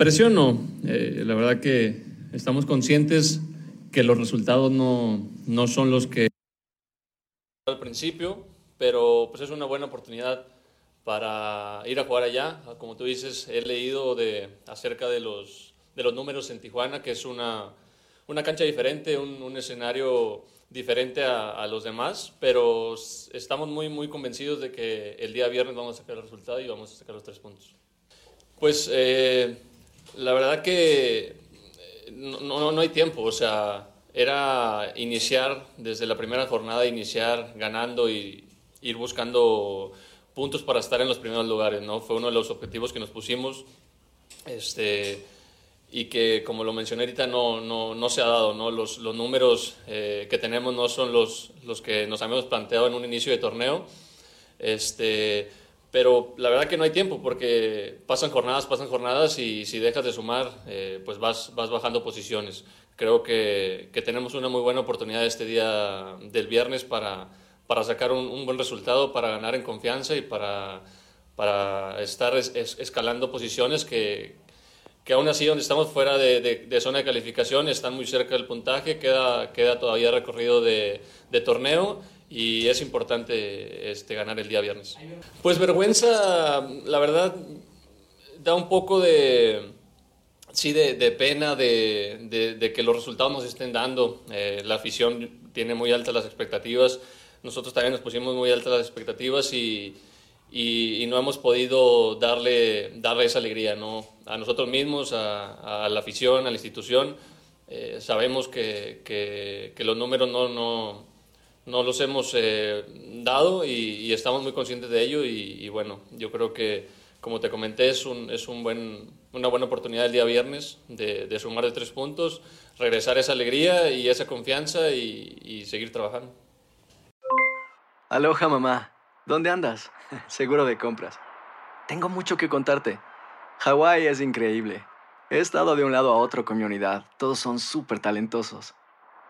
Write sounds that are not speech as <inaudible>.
Presión no, Eh, la verdad que estamos conscientes que los resultados no, no son los que al principio, pero pues es una buena oportunidad para ir a jugar allá. Como tú dices, he leído de, acerca de los, de los números en Tijuana, que es una, una cancha diferente, un, un escenario diferente a, a, los demás, pero estamos muy, muy convencidos de que el día viernes vamos a sacar el resultado y vamos a sacar los tres puntos. Pues eh, la verdad que no, no, no, hay tiempo, o sea, era iniciar desde la primera jornada, iniciar ganando y ir buscando puntos para estar en los primeros lugares, ¿no? Fue uno de los objetivos que nos pusimos, este, y que como lo mencioné ahorita no, no, no se ha dado, ¿no? Los, los números eh, que tenemos no son los, los que nos habíamos planteado en un inicio de torneo, este, pero la verdad que no hay tiempo porque pasan jornadas, pasan jornadas y si dejas de sumar, eh, pues vas, vas bajando posiciones. Creo que, que, tenemos una muy buena oportunidad este día del viernes para, para sacar un, un buen resultado, para ganar en confianza y para, para estar es, es, escalando posiciones que, que aún así donde estamos fuera de, de, de, zona de calificación están muy cerca del puntaje, queda, queda todavía recorrido de, de torneo y es importante este, ganar el día viernes. Pues vergüenza, la verdad, da un poco de, sí, de, pena de, de, que los resultados nos estén dando. Eh, la afición tiene muy altas las expectativas, nosotros también nos pusimos muy altas las expectativas y, y, no hemos podido darle, darle esa alegría ¿no? a nosotros mismos, a, la afición, a la institución. Eh, sabemos que, que, los números no, no los hemos eh, dado y, estamos muy conscientes de ello y, bueno, yo creo que como te comenté es, un, es un buen, una buena oportunidad el día viernes de, de, sumar de tres puntos, regresar esa alegría y esa confianza y, y seguir trabajando. Aloha mamá, ¿dónde andas? <laughs> Seguro de compras. Tengo mucho que contarte. Hawái es increíble. He estado de un lado a otro con mi unidad. Todos son súper talentosos.